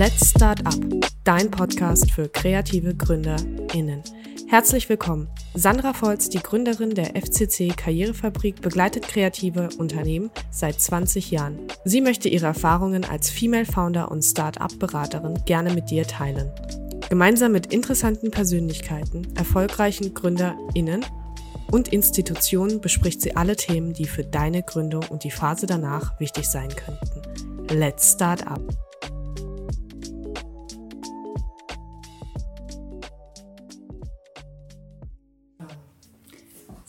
Let's Start Up, dein Podcast für kreative GründerInnen. Herzlich willkommen. Sandra Volz, die Gründerin der FCC Karrierefabrik, begleitet kreative Unternehmen seit 20 Jahren. Sie möchte ihre Erfahrungen als Female Founder und Start-up-Beraterin gerne mit dir teilen. Gemeinsam mit interessanten Persönlichkeiten, erfolgreichen GründerInnen und Institutionen bespricht sie alle Themen, die für deine Gründung und die Phase danach wichtig sein könnten. Let's Start Up.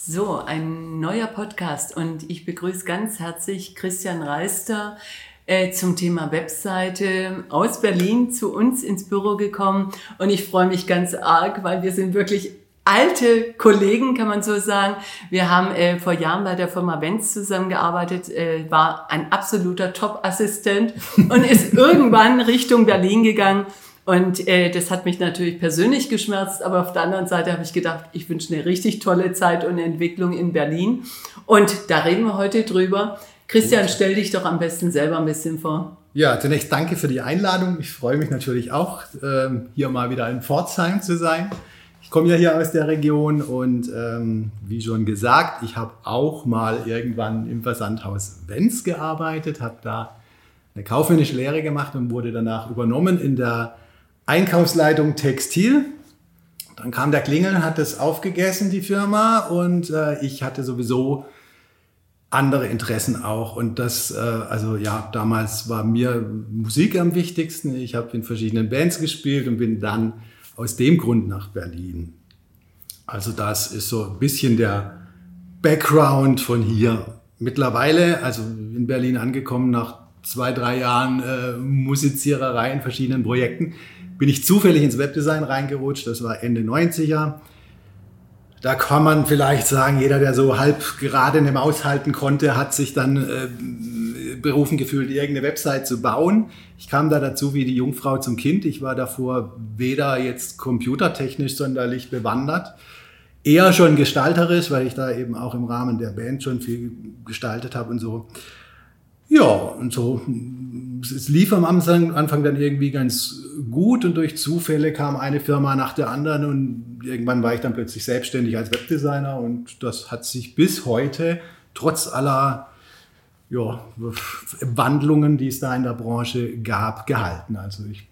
So, ein neuer Podcast und ich begrüße ganz herzlich Christian Reister äh, zum Thema Webseite aus Berlin zu uns ins Büro gekommen und ich freue mich ganz arg, weil wir sind wirklich alte Kollegen, kann man so sagen. Wir haben äh, vor Jahren bei der Firma Benz zusammengearbeitet, äh, war ein absoluter Top-Assistent und ist irgendwann Richtung Berlin gegangen. Und äh, das hat mich natürlich persönlich geschmerzt, aber auf der anderen Seite habe ich gedacht, ich wünsche eine richtig tolle Zeit und Entwicklung in Berlin. Und da reden wir heute drüber. Christian, stell dich doch am besten selber ein bisschen vor. Ja, zunächst danke für die Einladung. Ich freue mich natürlich auch, ähm, hier mal wieder in Pforzheim zu sein. Ich komme ja hier aus der Region und ähm, wie schon gesagt, ich habe auch mal irgendwann im Versandhaus Wenz gearbeitet, habe da eine kaufmännische Lehre gemacht und wurde danach übernommen in der Einkaufsleitung Textil. Dann kam der Klingel, hat das aufgegessen, die Firma, und äh, ich hatte sowieso andere Interessen auch. Und das, äh, also ja, damals war mir Musik am wichtigsten. Ich habe in verschiedenen Bands gespielt und bin dann aus dem Grund nach Berlin. Also das ist so ein bisschen der Background von hier. Mittlerweile, also in Berlin angekommen, nach zwei, drei Jahren äh, Musiziererei in verschiedenen Projekten, bin ich zufällig ins Webdesign reingerutscht. Das war Ende 90er. Da kann man vielleicht sagen, jeder, der so halb gerade eine Maus halten konnte, hat sich dann äh, berufen gefühlt, irgendeine Website zu bauen. Ich kam da dazu wie die Jungfrau zum Kind. Ich war davor weder jetzt computertechnisch sonderlich bewandert, eher schon gestalterisch, weil ich da eben auch im Rahmen der Band schon viel gestaltet habe und so. Ja, und so, es lief am Anfang, Anfang dann irgendwie ganz gut und durch Zufälle kam eine Firma nach der anderen und irgendwann war ich dann plötzlich selbstständig als Webdesigner und das hat sich bis heute trotz aller ja, Wandlungen, die es da in der Branche gab, gehalten. Also ich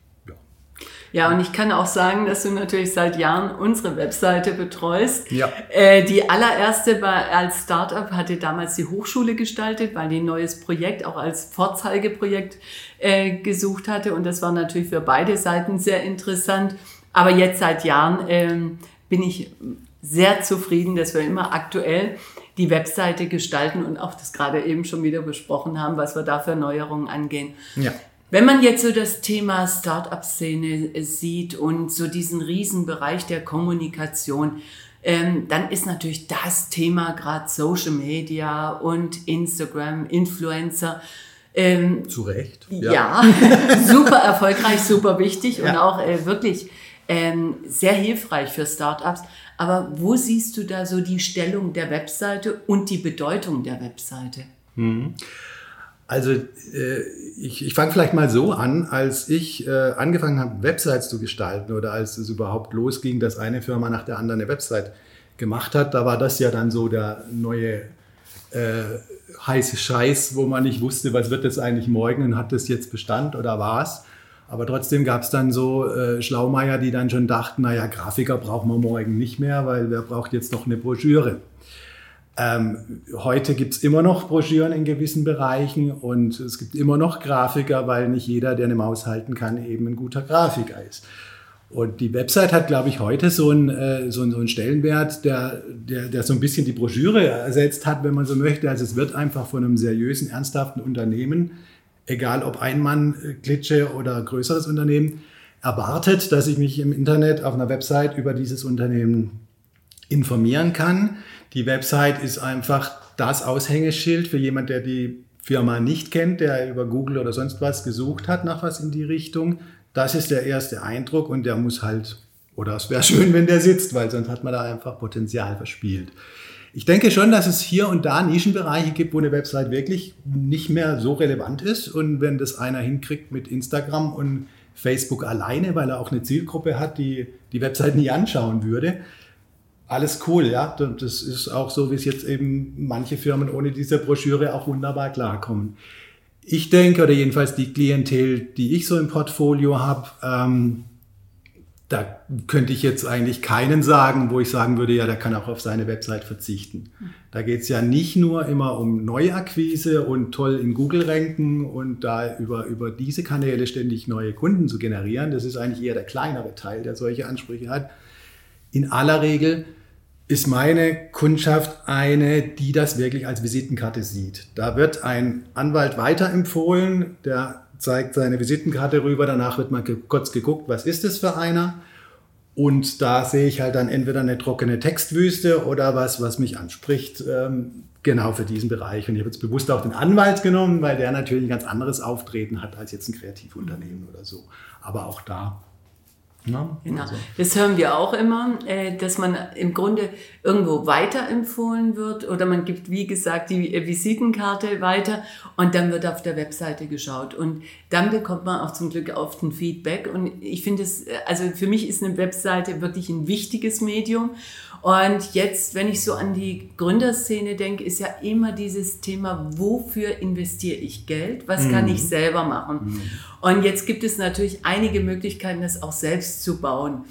ja, und ich kann auch sagen, dass du natürlich seit Jahren unsere Webseite betreust. Ja. Äh, die allererste war als Startup hatte damals die Hochschule gestaltet, weil die ein neues Projekt auch als Vorzeigeprojekt äh, gesucht hatte. Und das war natürlich für beide Seiten sehr interessant. Aber jetzt seit Jahren ähm, bin ich sehr zufrieden, dass wir immer aktuell die Webseite gestalten und auch das gerade eben schon wieder besprochen haben, was wir da für Neuerungen angehen. Ja. Wenn man jetzt so das Thema Startup-Szene sieht und so diesen Riesenbereich der Kommunikation, ähm, dann ist natürlich das Thema gerade Social Media und Instagram, Influencer. Ähm, Zu Recht. Ja, ja super erfolgreich, super wichtig ja. und auch äh, wirklich ähm, sehr hilfreich für Startups. Aber wo siehst du da so die Stellung der Webseite und die Bedeutung der Webseite? Mhm. Also äh, ich, ich fange vielleicht mal so an, als ich äh, angefangen habe, Websites zu gestalten oder als es überhaupt losging, dass eine Firma nach der anderen eine Website gemacht hat, da war das ja dann so der neue äh, heiße Scheiß, wo man nicht wusste, was wird das eigentlich morgen und hat das jetzt Bestand oder was. Aber trotzdem gab es dann so äh, Schlaumeier, die dann schon dachten, naja, Grafiker brauchen wir morgen nicht mehr, weil wer braucht jetzt noch eine Broschüre? Ähm, heute gibt es immer noch Broschüren in gewissen Bereichen und es gibt immer noch Grafiker, weil nicht jeder, der eine Maus halten kann, eben ein guter Grafiker ist. Und die Website hat, glaube ich, heute so einen, äh, so einen, so einen Stellenwert, der, der, der so ein bisschen die Broschüre ersetzt hat, wenn man so möchte. Also es wird einfach von einem seriösen, ernsthaften Unternehmen, egal ob Einmann-Klitsche oder größeres Unternehmen, erwartet, dass ich mich im Internet auf einer Website über dieses Unternehmen informieren kann die Website ist einfach das Aushängeschild für jemand, der die Firma nicht kennt, der über Google oder sonst was gesucht hat nach was in die Richtung. Das ist der erste Eindruck und der muss halt, oder es wäre schön, wenn der sitzt, weil sonst hat man da einfach Potenzial verspielt. Ich denke schon, dass es hier und da Nischenbereiche gibt, wo eine Website wirklich nicht mehr so relevant ist. Und wenn das einer hinkriegt mit Instagram und Facebook alleine, weil er auch eine Zielgruppe hat, die die Website nie anschauen würde. Alles cool, ja. Das ist auch so, wie es jetzt eben manche Firmen ohne diese Broschüre auch wunderbar klarkommen. Ich denke, oder jedenfalls die Klientel, die ich so im Portfolio habe, ähm, da könnte ich jetzt eigentlich keinen sagen, wo ich sagen würde, ja, der kann auch auf seine Website verzichten. Da geht es ja nicht nur immer um Neuakquise und toll in Google ranken und da über, über diese Kanäle ständig neue Kunden zu generieren. Das ist eigentlich eher der kleinere Teil, der solche Ansprüche hat. In aller Regel ist meine Kundschaft eine, die das wirklich als Visitenkarte sieht. Da wird ein Anwalt weiterempfohlen, der zeigt seine Visitenkarte rüber, danach wird mal kurz geguckt, was ist es für einer. Und da sehe ich halt dann entweder eine trockene Textwüste oder was, was mich anspricht, ähm, genau für diesen Bereich. Und ich habe jetzt bewusst auch den Anwalt genommen, weil der natürlich ein ganz anderes Auftreten hat als jetzt ein Kreativunternehmen oder so. Aber auch da ja, genau. Also. Das hören wir auch immer, äh, dass man im Grunde irgendwo weiterempfohlen wird oder man gibt, wie gesagt, die Visitenkarte weiter und dann wird auf der Webseite geschaut und dann bekommt man auch zum Glück oft ein Feedback und ich finde es, also für mich ist eine Webseite wirklich ein wichtiges Medium und jetzt, wenn ich so an die Gründerszene denke, ist ja immer dieses Thema, wofür investiere ich Geld? Was mhm. kann ich selber machen? Mhm. Und jetzt gibt es natürlich einige Möglichkeiten, das auch selbst zu bauen.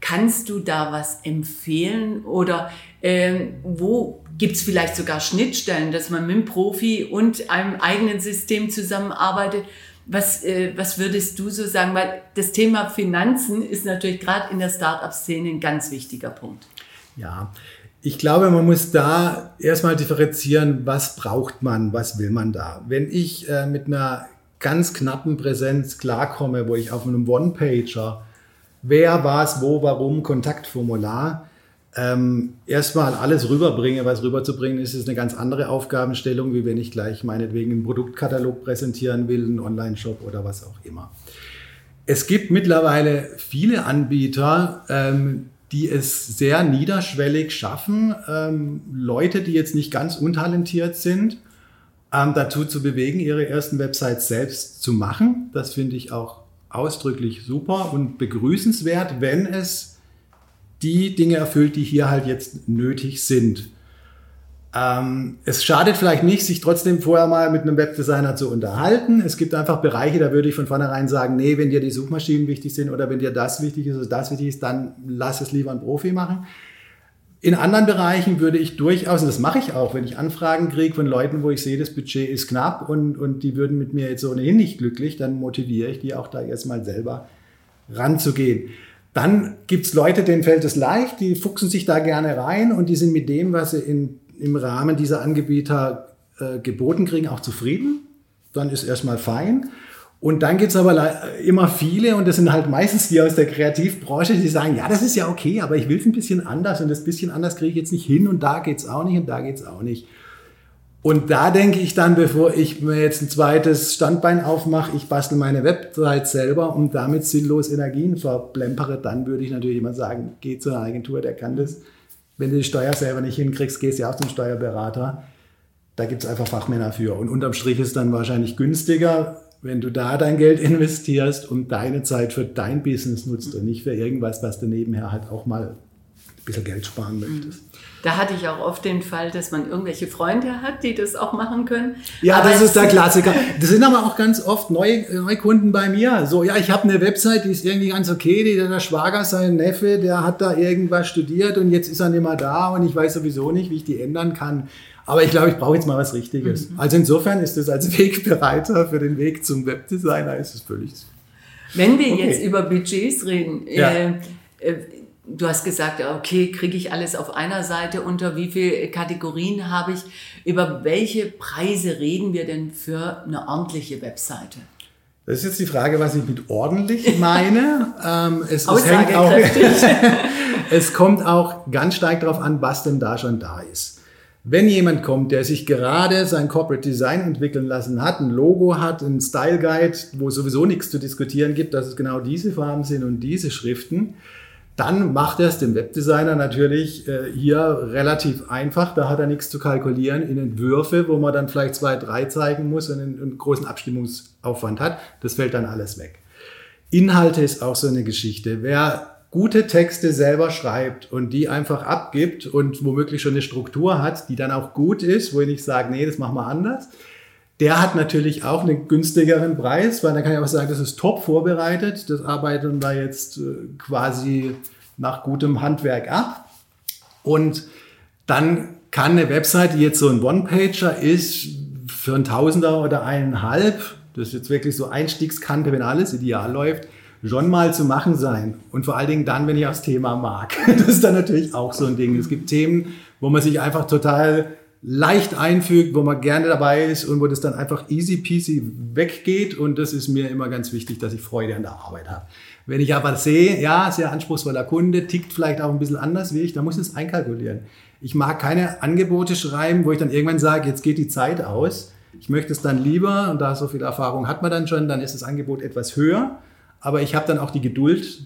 Kannst du da was empfehlen oder ähm, wo gibt es vielleicht sogar Schnittstellen, dass man mit einem Profi und einem eigenen System zusammenarbeitet? Was, äh, was würdest du so sagen? Weil das Thema Finanzen ist natürlich gerade in der Startup-Szene ein ganz wichtiger Punkt. Ja, ich glaube, man muss da erstmal differenzieren, was braucht man, was will man da. Wenn ich äh, mit einer ganz knappen Präsenz klarkomme, wo ich auf einem One-Pager, wer, was, wo, warum, Kontaktformular, ähm, erstmal alles rüberbringe, was rüberzubringen ist, ist eine ganz andere Aufgabenstellung, wie wenn ich gleich meinetwegen einen Produktkatalog präsentieren will, einen Online-Shop oder was auch immer. Es gibt mittlerweile viele Anbieter, ähm, die es sehr niederschwellig schaffen, ähm, Leute, die jetzt nicht ganz untalentiert sind, ähm, dazu zu bewegen, ihre ersten Websites selbst zu machen. Das finde ich auch ausdrücklich super und begrüßenswert, wenn es die Dinge erfüllt, die hier halt jetzt nötig sind. Ähm, es schadet vielleicht nicht, sich trotzdem vorher mal mit einem Webdesigner zu unterhalten. Es gibt einfach Bereiche, da würde ich von vornherein sagen, nee, wenn dir die Suchmaschinen wichtig sind oder wenn dir das wichtig ist oder das wichtig ist, dann lass es lieber ein Profi machen. In anderen Bereichen würde ich durchaus, und das mache ich auch, wenn ich Anfragen kriege von Leuten, wo ich sehe, das Budget ist knapp und, und die würden mit mir jetzt ohnehin nicht glücklich, dann motiviere ich die auch da erstmal selber ranzugehen. Dann gibt es Leute, denen fällt es leicht, die fuchsen sich da gerne rein und die sind mit dem, was sie in im Rahmen dieser Angebieter äh, geboten kriegen, auch zufrieden. Dann ist erstmal fein. Und dann gibt es aber immer viele, und das sind halt meistens die aus der Kreativbranche, die sagen, ja, das ist ja okay, aber ich will es ein bisschen anders und das bisschen anders kriege ich jetzt nicht hin und da geht es auch nicht und da geht es auch nicht. Und da denke ich dann, bevor ich mir jetzt ein zweites Standbein aufmache, ich bastel meine Website selber und damit sinnlos Energien verplempere, dann würde ich natürlich immer sagen, geh zu einer Agentur, der kann das wenn du die Steuer selber nicht hinkriegst, gehst du ja auch zum Steuerberater. Da gibt es einfach Fachmänner für. Und unterm Strich ist dann wahrscheinlich günstiger, wenn du da dein Geld investierst und deine Zeit für dein Business nutzt und nicht für irgendwas, was du nebenher halt auch mal ein bisschen Geld sparen möchtest. Da hatte ich auch oft den Fall, dass man irgendwelche Freunde hat, die das auch machen können. Ja, aber das ist der Klassiker. Das sind aber auch ganz oft neue, neue Kunden bei mir. So, ja, ich habe eine Website, die ist irgendwie ganz okay. Die, der Schwager, sein Neffe, der hat da irgendwas studiert und jetzt ist er nicht mehr da und ich weiß sowieso nicht, wie ich die ändern kann. Aber ich glaube, ich brauche jetzt mal was Richtiges. Mhm. Also insofern ist es als Wegbereiter für den Weg zum Webdesigner ist es völlig. Wenn wir okay. jetzt über Budgets reden, ja. äh, äh Du hast gesagt, okay, kriege ich alles auf einer Seite unter, wie viele Kategorien habe ich? Über welche Preise reden wir denn für eine ordentliche Webseite? Das ist jetzt die Frage, was ich mit ordentlich meine. ähm, es, es, hängt auch, es kommt auch ganz stark darauf an, was denn da schon da ist. Wenn jemand kommt, der sich gerade sein Corporate Design entwickeln lassen hat, ein Logo hat, ein Style Guide, wo sowieso nichts zu diskutieren gibt, dass es genau diese Farben sind und diese Schriften, dann macht er es dem Webdesigner natürlich äh, hier relativ einfach. Da hat er nichts zu kalkulieren in Entwürfe, wo man dann vielleicht zwei, drei zeigen muss und einen, einen großen Abstimmungsaufwand hat. Das fällt dann alles weg. Inhalte ist auch so eine Geschichte. Wer gute Texte selber schreibt und die einfach abgibt und womöglich schon eine Struktur hat, die dann auch gut ist, wo ich nicht sage, nee, das machen wir anders, der hat natürlich auch einen günstigeren Preis, weil dann kann ich auch sagen, das ist top vorbereitet, das arbeiten wir jetzt äh, quasi nach gutem Handwerk ab. Und dann kann eine Website, die jetzt so ein One-Pager ist, für ein Tausender oder eineinhalb, das ist jetzt wirklich so Einstiegskante, wenn alles ideal läuft, schon mal zu machen sein. Und vor allen Dingen dann, wenn ich das Thema mag. Das ist dann natürlich auch so ein Ding. Es gibt Themen, wo man sich einfach total leicht einfügt, wo man gerne dabei ist und wo das dann einfach easy peasy weggeht. Und das ist mir immer ganz wichtig, dass ich Freude an der Arbeit habe. Wenn ich aber sehe, ja, sehr anspruchsvoller Kunde, tickt vielleicht auch ein bisschen anders wie ich, dann muss ich es einkalkulieren. Ich mag keine Angebote schreiben, wo ich dann irgendwann sage, jetzt geht die Zeit aus. Ich möchte es dann lieber, und da so viel Erfahrung hat man dann schon, dann ist das Angebot etwas höher aber ich habe dann auch die Geduld,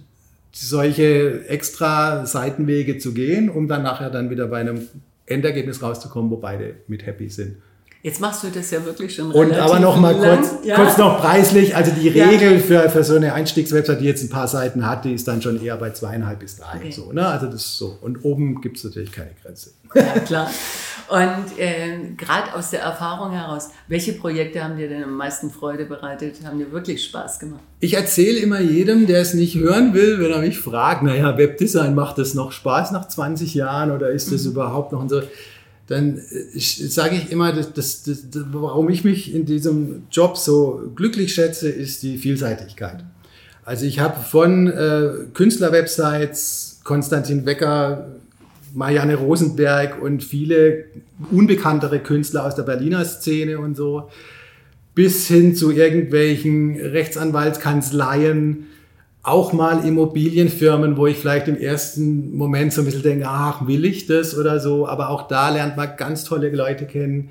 solche extra Seitenwege zu gehen, um dann nachher dann wieder bei einem Endergebnis rauszukommen, wo beide mit happy sind. Jetzt machst du das ja wirklich schon Und aber noch mal kurz, ja. kurz noch preislich. Also die Regel ja. für, für so eine Einstiegswebsite, die jetzt ein paar Seiten hat, die ist dann schon eher bei zweieinhalb bis drei. Okay. So, ne? Also das ist so. Und oben gibt es natürlich keine Grenze. Ja, klar. Und äh, gerade aus der Erfahrung heraus, welche Projekte haben dir denn am meisten Freude bereitet? Haben dir wirklich Spaß gemacht? Ich erzähle immer jedem, der es nicht hören will, wenn er mich fragt, naja, Webdesign macht das noch Spaß nach 20 Jahren oder ist das mhm. überhaupt noch so? dann äh, sage ich immer, dass, dass, dass, warum ich mich in diesem Job so glücklich schätze, ist die Vielseitigkeit. Also ich habe von äh, Künstlerwebsites, Konstantin Wecker, Marianne Rosenberg und viele unbekanntere Künstler aus der Berliner Szene und so, bis hin zu irgendwelchen Rechtsanwaltskanzleien, auch mal Immobilienfirmen, wo ich vielleicht im ersten Moment so ein bisschen denke, ach, will ich das oder so, aber auch da lernt man ganz tolle Leute kennen.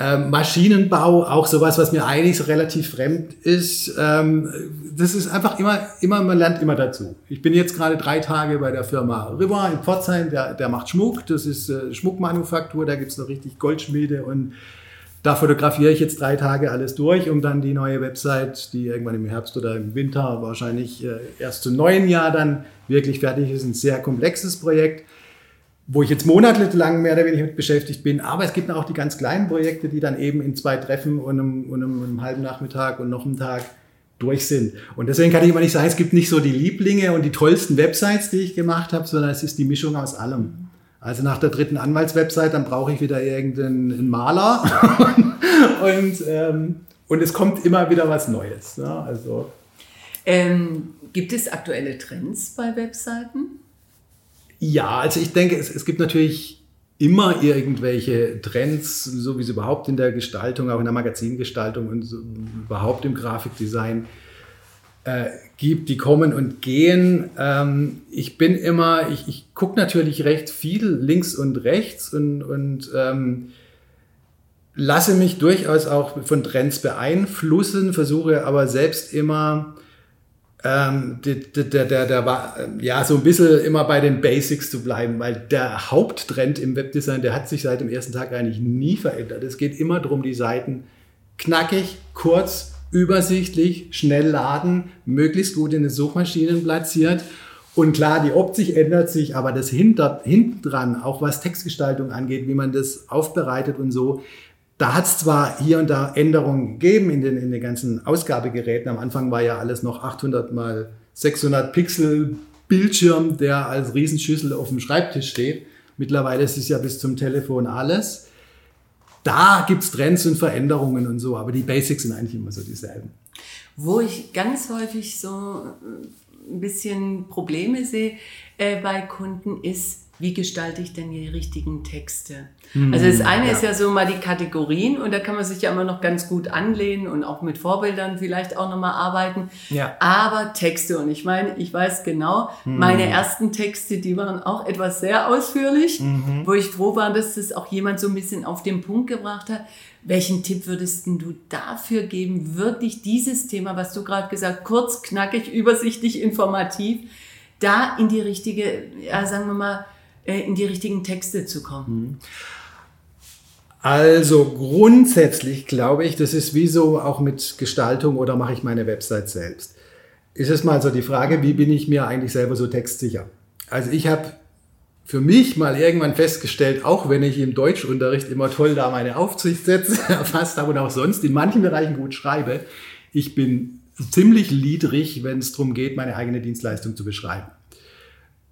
Ähm, Maschinenbau, auch sowas, was mir eigentlich so relativ fremd ist. Ähm, das ist einfach immer, immer, man lernt immer dazu. Ich bin jetzt gerade drei Tage bei der Firma River in Pforzheim, der, der macht Schmuck, das ist äh, Schmuckmanufaktur, da gibt's noch richtig Goldschmiede und da fotografiere ich jetzt drei Tage alles durch, um dann die neue Website, die irgendwann im Herbst oder im Winter wahrscheinlich äh, erst zum neuen Jahr dann wirklich fertig ist. Ein sehr komplexes Projekt, wo ich jetzt monatelang mehr oder weniger mit beschäftigt bin. Aber es gibt auch die ganz kleinen Projekte, die dann eben in zwei Treffen und einem, und einem, einem halben Nachmittag und noch einem Tag durch sind. Und deswegen kann ich immer nicht sagen, es gibt nicht so die Lieblinge und die tollsten Websites, die ich gemacht habe, sondern es ist die Mischung aus allem. Also nach der dritten Anwaltswebsite, dann brauche ich wieder irgendeinen Maler und, ähm, und es kommt immer wieder was Neues. Ne? Also. Ähm, gibt es aktuelle Trends bei Webseiten? Ja, also ich denke, es, es gibt natürlich immer irgendwelche Trends, so wie es überhaupt in der Gestaltung, auch in der Magazingestaltung und so, überhaupt im Grafikdesign äh, gibt, die kommen und gehen. Ähm, ich bin immer, ich, ich gucke natürlich recht viel links und rechts und, und ähm, lasse mich durchaus auch von Trends beeinflussen, versuche aber selbst immer ähm, der, der, der, der war ja so ein bisschen immer bei den Basics zu bleiben, weil der Haupttrend im Webdesign, der hat sich seit dem ersten Tag eigentlich nie verändert. Es geht immer darum, die Seiten knackig, kurz, übersichtlich, schnell laden, möglichst gut in den Suchmaschinen platziert. Und klar, die Optik ändert sich, aber das hinter, hinten dran, auch was Textgestaltung angeht, wie man das aufbereitet und so, da hat es zwar hier und da Änderungen gegeben in den, in den ganzen Ausgabegeräten. Am Anfang war ja alles noch 800 mal 600 Pixel Bildschirm, der als Riesenschüssel auf dem Schreibtisch steht. Mittlerweile ist es ja bis zum Telefon alles da gibt es Trends und Veränderungen und so, aber die Basics sind eigentlich immer so dieselben. Wo ich ganz häufig so äh, ein bisschen Probleme sehe äh, bei Kunden ist, wie gestalte ich denn die richtigen Texte? Mhm, also das eine ja. ist ja so mal die Kategorien und da kann man sich ja immer noch ganz gut anlehnen und auch mit Vorbildern vielleicht auch nochmal arbeiten. Ja. Aber Texte und ich meine, ich weiß genau, mhm. meine ersten Texte, die waren auch etwas sehr ausführlich, mhm. wo ich froh war, dass das auch jemand so ein bisschen auf den Punkt gebracht hat. Welchen Tipp würdest du dafür geben, wirklich dieses Thema, was du gerade gesagt, kurz, knackig, übersichtlich, informativ, da in die richtige, ja, sagen wir mal, in die richtigen Texte zu kommen? Mhm. Also grundsätzlich glaube ich, das ist wie so auch mit Gestaltung oder mache ich meine Website selbst. ist es mal so die Frage, wie bin ich mir eigentlich selber so textsicher? Also ich habe für mich mal irgendwann festgestellt, auch wenn ich im Deutschunterricht immer toll da meine Aufsicht setze, fast aber und auch sonst in manchen Bereichen gut schreibe, ich bin ziemlich liedrig, wenn es darum geht, meine eigene Dienstleistung zu beschreiben.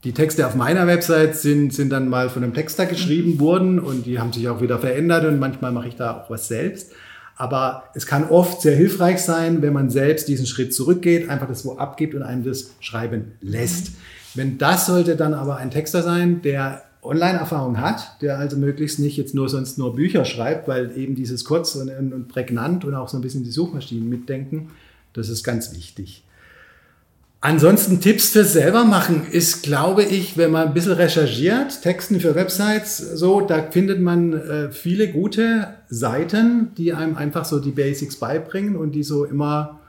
Die Texte auf meiner Website sind, sind dann mal von einem Texter geschrieben mhm. worden und die haben sich auch wieder verändert und manchmal mache ich da auch was selbst. Aber es kann oft sehr hilfreich sein, wenn man selbst diesen Schritt zurückgeht, einfach das wo abgibt und einem das schreiben lässt. Wenn das sollte dann aber ein Texter sein, der Online-Erfahrung hat, der also möglichst nicht jetzt nur sonst nur Bücher schreibt, weil eben dieses kurz und, und prägnant und auch so ein bisschen die Suchmaschinen mitdenken, das ist ganz wichtig. Ansonsten Tipps für selber machen ist, glaube ich, wenn man ein bisschen recherchiert, Texten für Websites, so, da findet man äh, viele gute Seiten, die einem einfach so die Basics beibringen und die so immer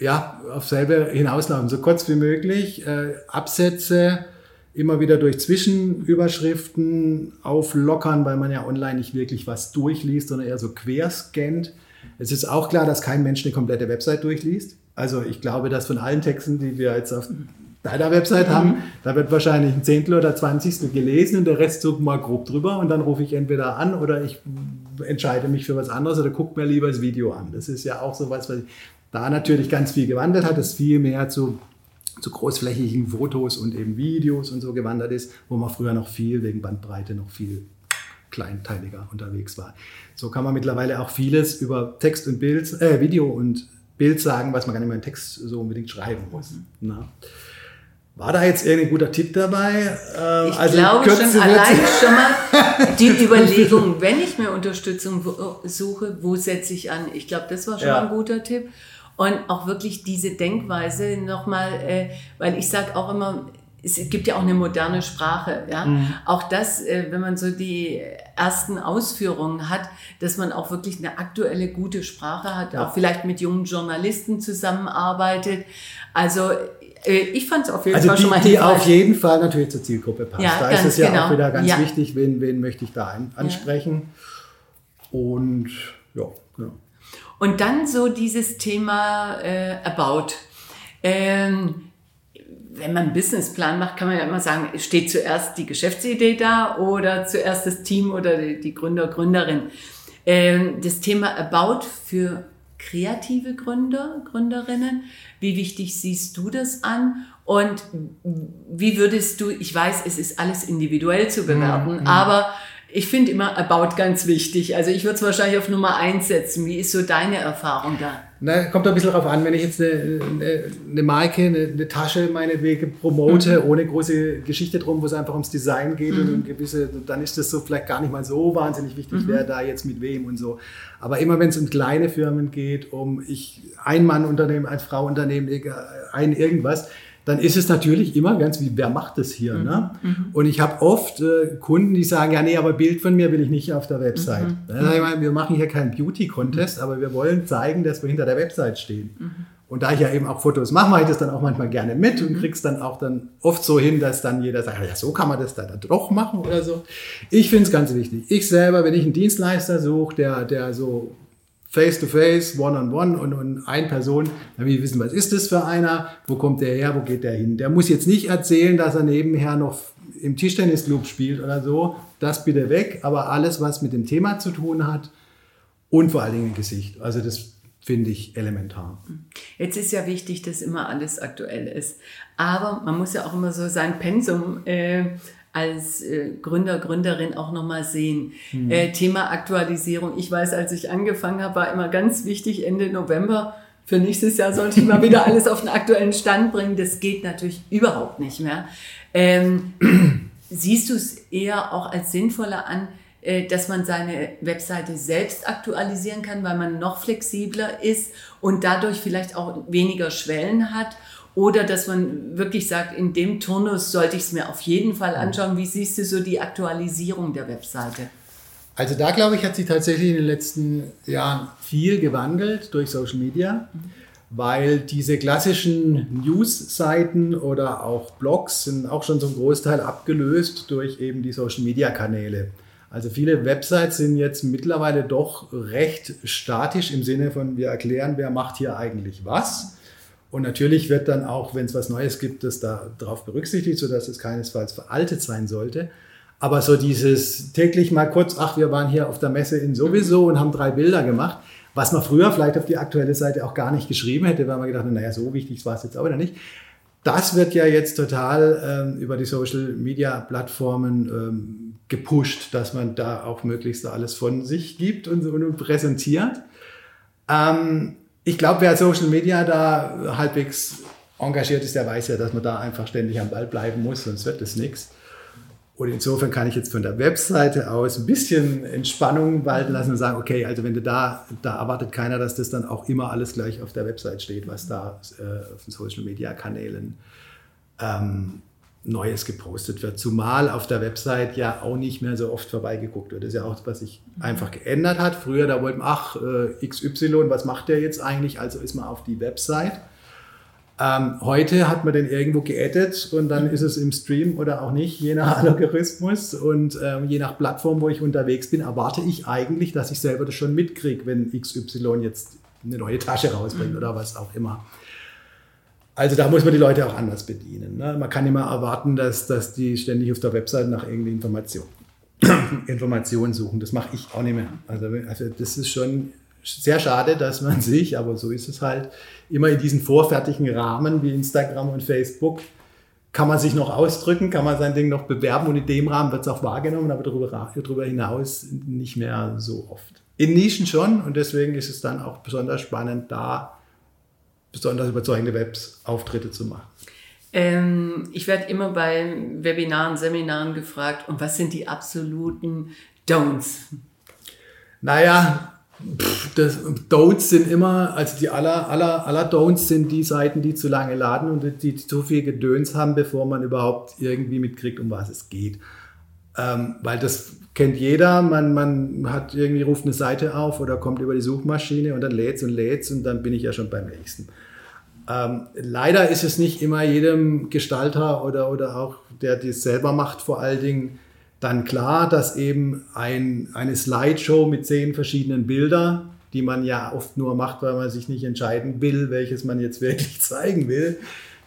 ja, auf selber hinauslaufen, so kurz wie möglich, äh, Absätze immer wieder durch Zwischenüberschriften auflockern, weil man ja online nicht wirklich was durchliest, sondern eher so querscannt. Es ist auch klar, dass kein Mensch eine komplette Website durchliest. Also ich glaube, dass von allen Texten, die wir jetzt auf deiner Website mhm. haben, da wird wahrscheinlich ein Zehntel oder Zwanzigstel gelesen und der Rest zuckt mal grob drüber und dann rufe ich entweder an oder ich entscheide mich für was anderes oder gucke mir lieber das Video an. Das ist ja auch so was, was da natürlich ganz viel gewandelt hat, das viel mehr zu, zu großflächigen Fotos und eben Videos und so gewandert ist, wo man früher noch viel wegen Bandbreite noch viel kleinteiliger unterwegs war. So kann man mittlerweile auch vieles über Text und Bild, äh, Video und Bild sagen, was man gar nicht mehr in Text so unbedingt schreiben muss. Na? War da jetzt irgendein guter Tipp dabei? Ähm, ich also glaube schon allein schon mal die Überlegung, wenn ich mir Unterstützung suche, wo setze ich an? Ich glaube, das war schon ja. mal ein guter Tipp. Und auch wirklich diese Denkweise nochmal, äh, weil ich sage auch immer, es gibt ja auch eine moderne Sprache, ja. Mhm. Auch das, äh, wenn man so die ersten Ausführungen hat, dass man auch wirklich eine aktuelle, gute Sprache hat, ja. auch vielleicht mit jungen Journalisten zusammenarbeitet. Also äh, ich fand es auf jeden also Fall die, schon mal hilfreich. Die auf jeden Fall natürlich zur Zielgruppe passt. Ja, da ist es ja genau. auch wieder ganz ja. wichtig, wen, wen möchte ich da ansprechen. Und ja, genau. Und dann so dieses Thema äh, About. Ähm, wenn man einen Businessplan macht, kann man ja immer sagen, steht zuerst die Geschäftsidee da oder zuerst das Team oder die Gründer, Gründerin. Ähm, das Thema About für kreative Gründer, Gründerinnen, wie wichtig siehst du das an? Und wie würdest du, ich weiß, es ist alles individuell zu bewerten, mhm. aber ich finde immer About ganz wichtig. Also ich würde es wahrscheinlich auf Nummer eins setzen. Wie ist so deine Erfahrung da? Na, kommt ein bisschen darauf an, wenn ich jetzt eine, eine, eine Marke, eine, eine, Tasche meinetwegen promote, mhm. ohne große Geschichte drum, wo es einfach ums Design geht mhm. und gewisse, dann ist das so vielleicht gar nicht mal so wahnsinnig wichtig, mhm. wer da jetzt mit wem und so. Aber immer wenn es um kleine Firmen geht, um ich ein Mann Unternehmen, ein Frau Unternehmen, ein irgendwas, dann ist es natürlich immer ganz wie, wer macht das hier? Mhm. Ne? Mhm. Und ich habe oft äh, Kunden, die sagen, ja, nee, aber Bild von mir will ich nicht auf der Website. Mhm. Dann ich mal, wir machen hier keinen Beauty-Contest, aber wir wollen zeigen, dass wir hinter der Website stehen. Mhm. Und da ich ja eben auch Fotos mache, mache ich das dann auch manchmal gerne mit und mhm. krieg's dann auch dann oft so hin, dass dann jeder sagt, ja, so kann man das dann doch machen oder so. Ich finde es ganz wichtig. Ich selber, wenn ich einen Dienstleister suche, der, der so face-to-face, one-on-one und, und ein Person, will ich wissen, was ist das für einer, wo kommt der her, wo geht der hin. Der muss jetzt nicht erzählen, dass er nebenher noch im Tischtennisclub spielt oder so, das bitte weg, aber alles, was mit dem Thema zu tun hat und vor allen Dingen Gesicht. Also das finde ich elementar. Jetzt ist ja wichtig, dass immer alles aktuell ist. Aber man muss ja auch immer so sein Pensum äh, als äh, Gründer, Gründerin auch nochmal sehen. Mhm. Äh, Thema Aktualisierung. Ich weiß, als ich angefangen habe, war immer ganz wichtig, Ende November, für nächstes Jahr sollte ich mal wieder alles auf den aktuellen Stand bringen. Das geht natürlich überhaupt nicht mehr. Ähm, siehst du es eher auch als sinnvoller an, äh, dass man seine Webseite selbst aktualisieren kann, weil man noch flexibler ist und dadurch vielleicht auch weniger Schwellen hat? Oder dass man wirklich sagt, in dem Turnus sollte ich es mir auf jeden Fall anschauen. Wie siehst du so die Aktualisierung der Webseite? Also da glaube ich, hat sich tatsächlich in den letzten Jahren viel gewandelt durch Social Media, weil diese klassischen News-Seiten oder auch Blogs sind auch schon zum Großteil abgelöst durch eben die Social Media-Kanäle. Also viele Websites sind jetzt mittlerweile doch recht statisch im Sinne von, wir erklären, wer macht hier eigentlich was Und natürlich wird dann auch, wenn es was Neues gibt, das da drauf berücksichtigt, sodass es keinesfalls veraltet sein sollte. Aber so dieses täglich mal kurz, ach, wir waren hier auf der Messe in sowieso und haben drei Bilder gemacht, was man früher vielleicht auf die aktuelle Seite auch gar nicht geschrieben hätte, weil man gedacht hat, naja, so wichtig war es jetzt auch wieder nicht. Das wird ja jetzt total ähm, über die Social Media Plattformen ähm, gepusht, dass man da auch möglichst alles von sich gibt und, und präsentiert. Ähm, ich glaube, wer Social Media da halbwegs engagiert ist, der weiß ja, dass man da einfach ständig am Ball bleiben muss, sonst wird das nichts. Und insofern kann ich jetzt von der Webseite aus ein bisschen Entspannung walten lassen und sagen, okay, also wenn du da, da erwartet keiner, dass das dann auch immer alles gleich auf der Website steht, was da äh, auf den Social Media Kanälen ähm, Neues gepostet wird. Zumal auf der Website ja auch nicht mehr so oft vorbeigeguckt wird. Das ist ja auch, was sich einfach geändert hat. Früher, da wollten, ach, äh, XY, was macht der jetzt eigentlich? Also ist man auf die Website. Ähm, heute hat man den irgendwo geaddet und dann ist es im Stream oder auch nicht, je nach Algorithmus und ähm, je nach Plattform, wo ich unterwegs bin, erwarte ich eigentlich, dass ich selber das schon mitkriege, wenn XY jetzt eine neue Tasche rausbringt mhm. oder was auch immer. Also da muss man die Leute auch anders bedienen. Ne? Man kann immer erwarten, dass, dass die ständig auf der Website nach Information, Informationen suchen. Das mache ich auch nicht mehr. Also, also das ist schon sehr schade, dass man sich, aber so ist es halt, immer in diesen vorfertigen Rahmen wie Instagram und Facebook kann man sich noch ausdrücken, kann man sein Ding noch bewerben und in dem Rahmen wird es auch wahrgenommen, aber darüber, darüber hinaus nicht mehr so oft. In Nischen schon und deswegen ist es dann auch besonders spannend, da besonders überzeugende Webs-Auftritte zu machen. Ähm, ich werde immer bei Webinaren, Seminaren gefragt, und was sind die absoluten Don'ts? Naja, das, Don'ts sind immer, also die aller, aller, aller Don'ts sind die Seiten, die zu lange laden und die, die zu viel Gedöns haben, bevor man überhaupt irgendwie mitkriegt, um was es geht. Ähm, weil das kennt jeder, man, man hat irgendwie ruft eine Seite auf oder kommt über die Suchmaschine und dann lädt und lädt und dann bin ich ja schon beim nächsten. Ähm, leider ist es nicht immer jedem Gestalter oder, oder auch der das selber macht, vor allen Dingen dann klar, dass eben ein, eine Slideshow mit zehn verschiedenen Bildern, die man ja oft nur macht, weil man sich nicht entscheiden will, welches man jetzt wirklich zeigen will,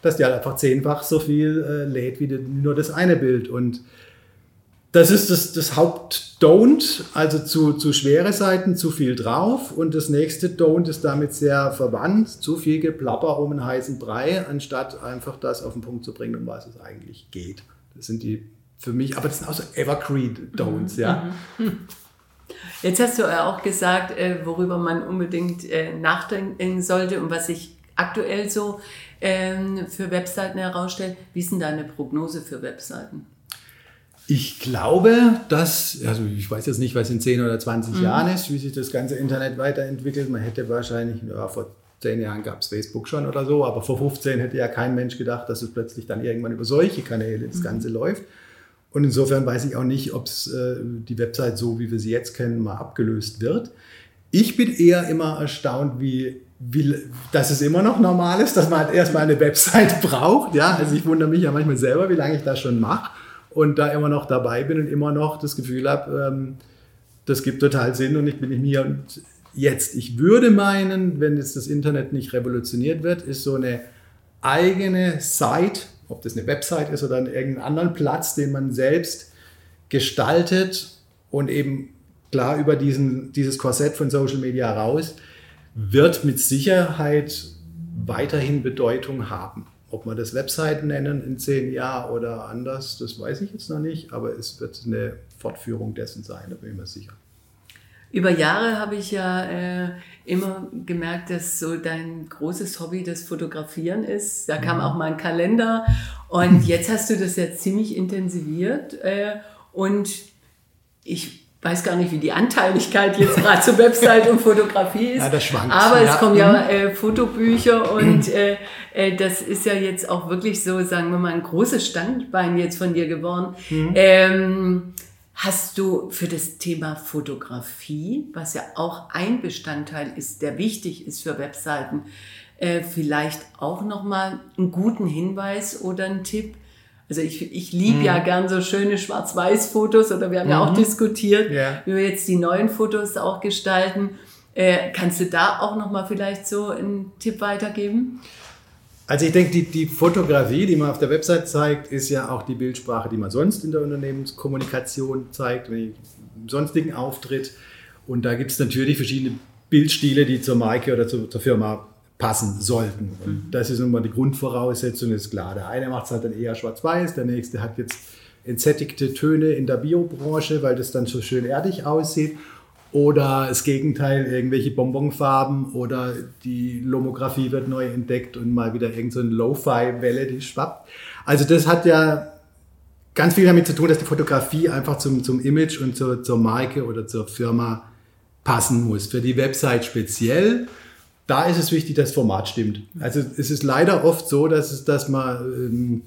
dass die halt einfach zehnfach so viel äh, lädt wie nur das eine Bild. Und das ist das, das Haupt-Don't, also zu, zu schwere Seiten, zu viel drauf. Und das nächste Don't ist damit sehr verwandt, zu viel Geplapper um einen heißen Brei, anstatt einfach das auf den Punkt zu bringen, um was es eigentlich geht. Das sind die für mich, aber das sind auch so Evergreen-Don'ts, ja. Mhm. Jetzt hast du ja auch gesagt, äh, worüber man unbedingt äh, nachdenken sollte und was sich aktuell so ähm, für Webseiten herausstellt. Wie ist denn deine Prognose für Webseiten? Ich glaube, dass, also ich weiß jetzt nicht, was in 10 oder 20 mhm. Jahren ist, wie sich das ganze Internet weiterentwickelt. Man hätte wahrscheinlich, ja, vor 10 Jahren gab es Facebook schon oder so, aber vor 15 hätte ja kein Mensch gedacht, dass es plötzlich dann irgendwann über solche Kanäle das mhm. Ganze läuft. Und insofern weiß ich auch nicht, ob äh, die Website so, wie wir sie jetzt kennen, mal abgelöst wird. Ich bin eher immer erstaunt, wie, wie, dass es immer noch normal ist, dass man halt erstmal eine Website braucht. Ja, also ich wundere mich ja manchmal selber, wie lange ich das schon mache und da immer noch dabei bin und immer noch das Gefühl habe, ähm, das gibt total Sinn und ich bin hier und jetzt. Ich würde meinen, wenn jetzt das Internet nicht revolutioniert wird, ist so eine eigene Site ob das eine Website ist oder irgendeinen anderen Platz, den man selbst gestaltet und eben klar über diesen, dieses Korsett von Social Media raus, wird mit Sicherheit weiterhin Bedeutung haben. Ob wir das Webseiten nennen in zehn Jahren oder anders, das weiß ich jetzt noch nicht, aber es wird eine Fortführung dessen sein, da bin ich mir sicher. Über Jahre habe ich ja äh, immer gemerkt, dass so dein großes Hobby das Fotografieren ist. Da kam mhm. auch mal ein Kalender und jetzt hast du das ja ziemlich intensiviert äh, und ich weiß gar nicht, wie die Anteiligkeit jetzt gerade zur Website und Fotografie ist. Ja, das schwankt. Aber es ja. kommen ja mhm. äh, Fotobücher und äh, das ist ja jetzt auch wirklich so, sagen wir mal, ein großes Standbein jetzt von dir geworden. Mhm. Ähm, Hast du für das Thema Fotografie, was ja auch ein Bestandteil ist, der wichtig ist für Webseiten, äh, vielleicht auch noch mal einen guten Hinweis oder einen Tipp? Also ich, ich liebe mhm. ja gern so schöne Schwarz-Weiß-Fotos oder wir haben mhm. ja auch mhm. diskutiert, ja. wie wir jetzt die neuen Fotos auch gestalten. Äh, kannst du da auch noch mal vielleicht so einen Tipp weitergeben? Also ich denke, die, die Fotografie, die man auf der Website zeigt, ist ja auch die Bildsprache, die man sonst in der Unternehmenskommunikation zeigt, wenn ich im sonstigen Auftritt. Und da gibt es natürlich verschiedene Bildstile, die zur Marke oder zur, zur Firma passen sollten. Und mhm. das ist nun mal die Grundvoraussetzung, ist klar. Der eine macht es halt dann eher schwarz-weiß, der nächste hat jetzt entsättigte Töne in der Biobranche, weil das dann so schön erdig aussieht. Oder das Gegenteil, irgendwelche Bonbonfarben oder die Lomographie wird neu entdeckt und mal wieder irgendeine so Lo-Fi-Welle, die schwappt. Also das hat ja ganz viel damit zu tun, dass die Fotografie einfach zum, zum Image und zur, zur Marke oder zur Firma passen muss. Für die Website speziell, da ist es wichtig, dass das Format stimmt. Also es ist leider oft so, dass, es, dass man ähm,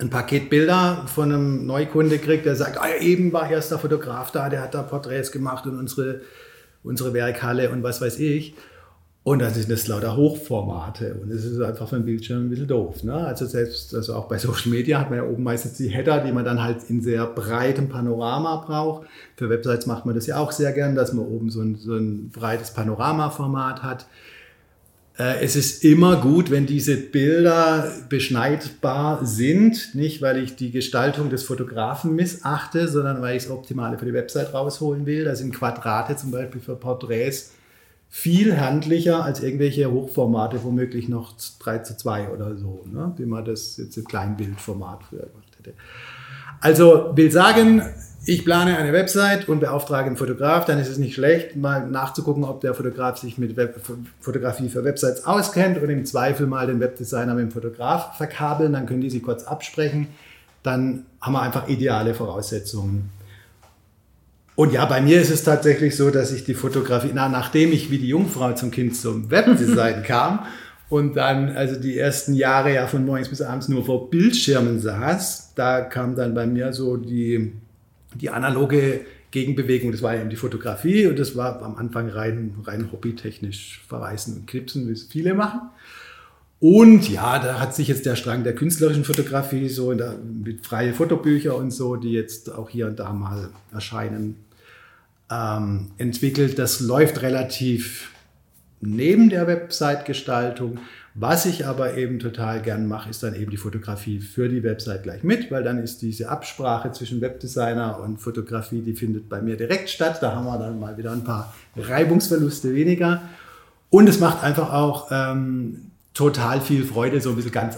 ein Paket Bilder von einem Neukunde kriegt, der sagt, ah, eben war erst der Fotograf da, der hat da Porträts gemacht und unsere, unsere Werkhalle und was weiß ich. Und das sind das lauter Hochformate und es ist einfach für den Bildschirm ein bisschen doof. Ne? Also selbst also auch bei Social Media hat man ja oben meistens die Header, die man dann halt in sehr breitem Panorama braucht. Für Websites macht man das ja auch sehr gern, dass man oben so ein, so ein breites Panoramaformat hat. Äh, es ist immer gut, wenn diese Bilder beschneidbar sind, nicht weil ich die Gestaltung des Fotografen missachte, sondern weil ich das Optimale für die Website rausholen will. Da sind Quadrate zum Beispiel für Porträts viel handlicher als irgendwelche Hochformate, womöglich noch 3 zu 2 oder so, ne? wie man das jetzt im Kleinbildformat früher gemacht hätte. Also will sagen, ich plane eine Website und beauftrage einen Fotograf, dann ist es nicht schlecht, mal nachzugucken, ob der Fotograf sich mit Web Fotografie für Websites auskennt und im Zweifel mal den Webdesigner mit dem Fotograf verkabeln, dann können die sich kurz absprechen, dann haben wir einfach ideale Voraussetzungen. Und ja, bei mir ist es tatsächlich so, dass ich die Fotografie, na, nachdem ich wie die Jungfrau zum Kind zum Webdesign kam und dann also die ersten Jahre ja von morgens bis abends nur vor Bildschirmen saß, da kam dann bei mir so die die analoge Gegenbewegung, das war eben die Fotografie und das war am Anfang rein, rein hobbytechnisch verweisen und knipsen, wie es viele machen. Und ja, da hat sich jetzt der Strang der künstlerischen Fotografie so der, mit freie Fotobücher und so, die jetzt auch hier und da mal erscheinen, ähm, entwickelt. Das läuft relativ neben der Website-Gestaltung. Was ich aber eben total gern mache, ist dann eben die Fotografie für die Website gleich mit, weil dann ist diese Absprache zwischen Webdesigner und Fotografie, die findet bei mir direkt statt. Da haben wir dann mal wieder ein paar Reibungsverluste weniger. Und es macht einfach auch ähm, total viel Freude, so ein bisschen ganz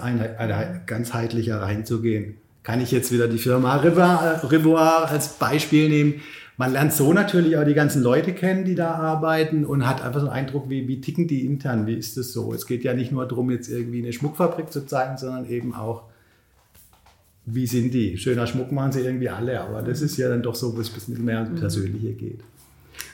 ganzheitlicher reinzugehen. Kann ich jetzt wieder die Firma Revoir als Beispiel nehmen man lernt so natürlich auch die ganzen Leute kennen, die da arbeiten und hat einfach so einen Eindruck, wie, wie ticken die intern, wie ist das so? Es geht ja nicht nur darum, jetzt irgendwie eine Schmuckfabrik zu zeigen, sondern eben auch, wie sind die? Schöner Schmuck machen sie irgendwie alle, aber das ist ja dann doch so, wo es ein bisschen mehr ins mhm. Persönliche geht.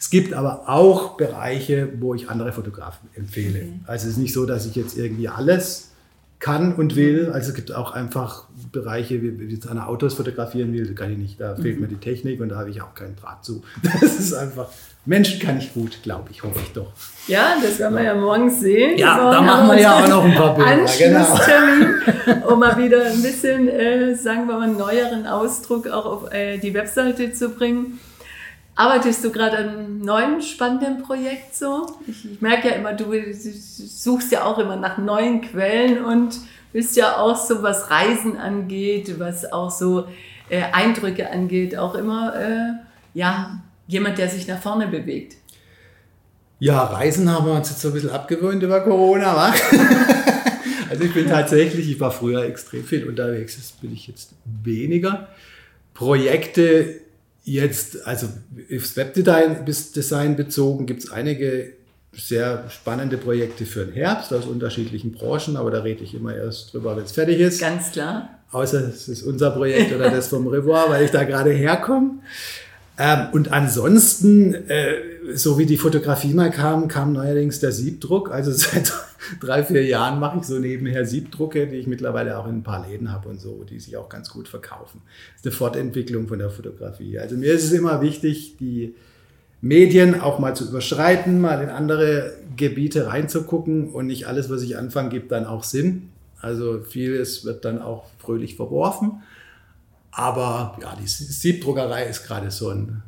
Es gibt aber auch Bereiche, wo ich andere Fotografen empfehle. Okay. Also es ist nicht so, dass ich jetzt irgendwie alles kann und will. Also es gibt auch einfach Bereiche, wie, wie jetzt eine Autos fotografieren will, kann ich nicht. Da fehlt mhm. mir die Technik und da habe ich auch keinen Draht zu. Das ist einfach, Menschen kann ich gut, glaube ich, hoffe ich doch. Ja, das werden wir ja morgen sehen. Ja, morgen da machen wir ja auch noch ein paar Bilder. Anschlusstermin, genau. um mal wieder ein bisschen, äh, sagen wir mal, einen neueren Ausdruck auch auf äh, die Webseite zu bringen. Arbeitest du gerade an einem neuen spannenden Projekt so? Ich, merke ja immer, du, du suchst ja auch immer nach neuen Quellen und bist ja auch so, was Reisen angeht, was auch so äh, Eindrücke angeht, auch immer äh, ja, jemand, der sich nach vorne bewegt. Ja, Reisen haben wir uns jetzt so ein bisschen abgewöhnt über Corona, wa? also ich bin tatsächlich, ich war früher extrem viel unterwegs, das bin ich jetzt weniger. Projekte Jetzt, also aufs Webdesign bezogen, gibt es einige sehr spannende Projekte für den Herbst aus unterschiedlichen Branchen, aber da rede ich immer erst drüber, wenn es fertig ist. Ganz klar. Außer es ist unser Projekt oder das vom Revoir, weil ich da gerade herkomme. Ähm, und ansonsten, äh, so wie die Fotografie mal kam, kam neuerdings der Siebdruck. Also seit drei, vier Jahren mache ich so nebenher Siebdrucke, die ich mittlerweile auch in ein paar Läden habe und so, die sich auch ganz gut verkaufen. Das ist eine Fortentwicklung von der Fotografie. Also mir ist es immer wichtig, die Medien auch mal zu überschreiten, mal in andere Gebiete reinzugucken und nicht alles, was ich anfange, gibt dann auch Sinn. Also vieles wird dann auch fröhlich verworfen. Aber ja, die Siebdruckerei ist gerade so ein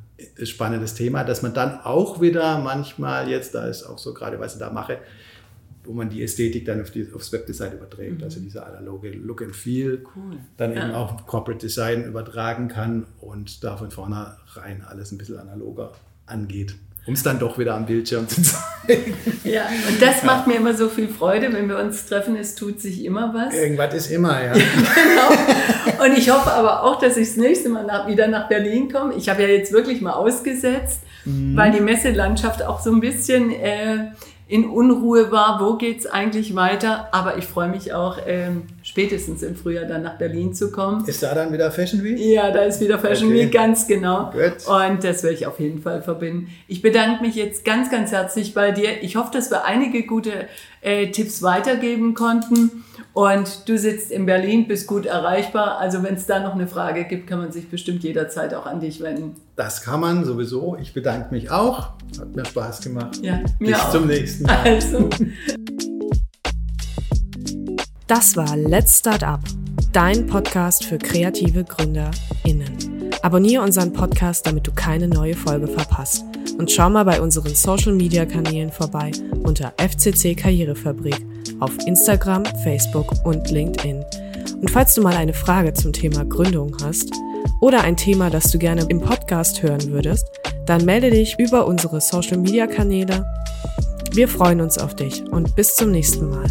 spannendes Thema, dass man dann auch wieder manchmal jetzt, da ist auch so gerade, was ich da mache, wo man die Ästhetik dann auf die, aufs Webdesign überträgt. Mhm. Also dieser analoge Look and Feel, cool. dann ja. eben auch Corporate Design übertragen kann und da von vornherein alles ein bisschen analoger angeht um es dann doch wieder am Bildschirm zu zeigen. Ja, und das macht mir immer so viel Freude, wenn wir uns treffen, es tut sich immer was. Irgendwas ist immer, ja. genau. Und ich hoffe aber auch, dass ich das nächste Mal nach, wieder nach Berlin komme. Ich habe ja jetzt wirklich mal ausgesetzt, mhm. weil die Messelandschaft auch so ein bisschen... Äh, in Unruhe war, wo geht's eigentlich weiter. Aber ich freue mich auch, ähm, spätestens im Frühjahr dann nach Berlin zu kommen. Ist da dann wieder Fashion Week? Ja, da ist wieder Fashion okay. Week, ganz genau. Good. Und das werde ich auf jeden Fall verbinden. Ich bedanke mich jetzt ganz, ganz herzlich bei dir. Ich hoffe, dass wir einige gute äh, Tipps weitergeben konnten. Und du sitzt in Berlin, bist gut erreichbar. Also wenn es da noch eine Frage gibt, kann man sich bestimmt jederzeit auch an dich wenden. Das kann man sowieso. Ich bedanke mich auch. Hat mir Spaß gemacht. Ja, mir Bis auch. zum nächsten Mal. Also. Das war Let's Start Up, dein Podcast für kreative GründerInnen. Abonniere unseren Podcast, damit du keine neue Folge verpasst. Und schau mal bei unseren Social Media Kanälen vorbei unter FCC Karrierefabrik auf Instagram, Facebook und LinkedIn. Und falls du mal eine Frage zum Thema Gründung hast oder ein Thema, das du gerne im Podcast hören würdest, dann melde dich über unsere Social-Media-Kanäle. Wir freuen uns auf dich und bis zum nächsten Mal.